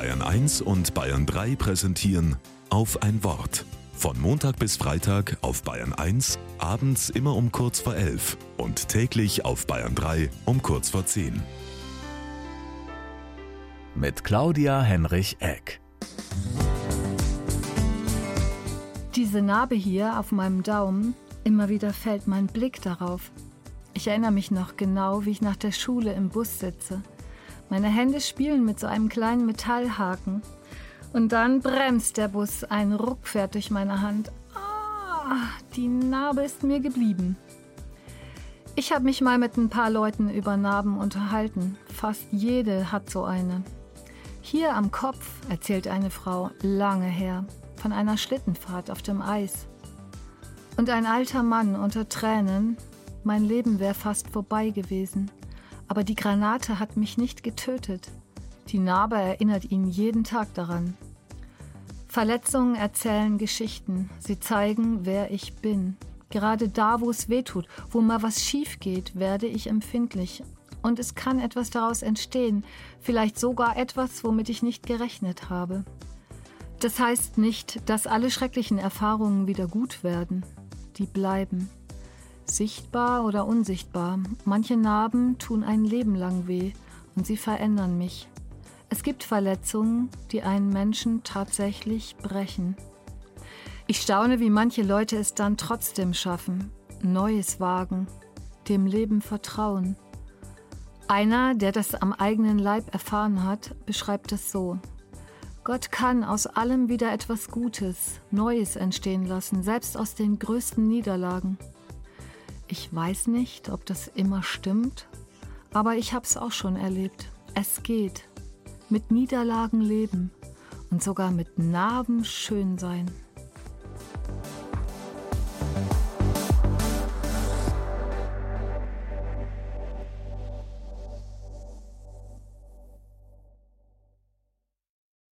Bayern 1 und Bayern 3 präsentieren auf ein Wort. Von Montag bis Freitag auf Bayern 1, abends immer um kurz vor 11 und täglich auf Bayern 3 um kurz vor 10. Mit Claudia Henrich Eck. Diese Narbe hier auf meinem Daumen, immer wieder fällt mein Blick darauf. Ich erinnere mich noch genau, wie ich nach der Schule im Bus sitze. Meine Hände spielen mit so einem kleinen Metallhaken. Und dann bremst der Bus, ein Ruck fährt durch meine Hand. Ah, die Narbe ist mir geblieben. Ich habe mich mal mit ein paar Leuten über Narben unterhalten. Fast jede hat so eine. Hier am Kopf, erzählt eine Frau, lange her, von einer Schlittenfahrt auf dem Eis. Und ein alter Mann unter Tränen, mein Leben wäre fast vorbei gewesen. Aber die Granate hat mich nicht getötet. Die Narbe erinnert ihn jeden Tag daran. Verletzungen erzählen Geschichten. Sie zeigen, wer ich bin. Gerade da, wo es weh tut, wo mal was schief geht, werde ich empfindlich. Und es kann etwas daraus entstehen, vielleicht sogar etwas, womit ich nicht gerechnet habe. Das heißt nicht, dass alle schrecklichen Erfahrungen wieder gut werden. Die bleiben. Sichtbar oder unsichtbar, manche Narben tun ein Leben lang weh und sie verändern mich. Es gibt Verletzungen, die einen Menschen tatsächlich brechen. Ich staune, wie manche Leute es dann trotzdem schaffen, Neues wagen, dem Leben vertrauen. Einer, der das am eigenen Leib erfahren hat, beschreibt es so. Gott kann aus allem wieder etwas Gutes, Neues entstehen lassen, selbst aus den größten Niederlagen. Ich weiß nicht, ob das immer stimmt, aber ich habe es auch schon erlebt. Es geht. Mit Niederlagen leben und sogar mit Narben schön sein.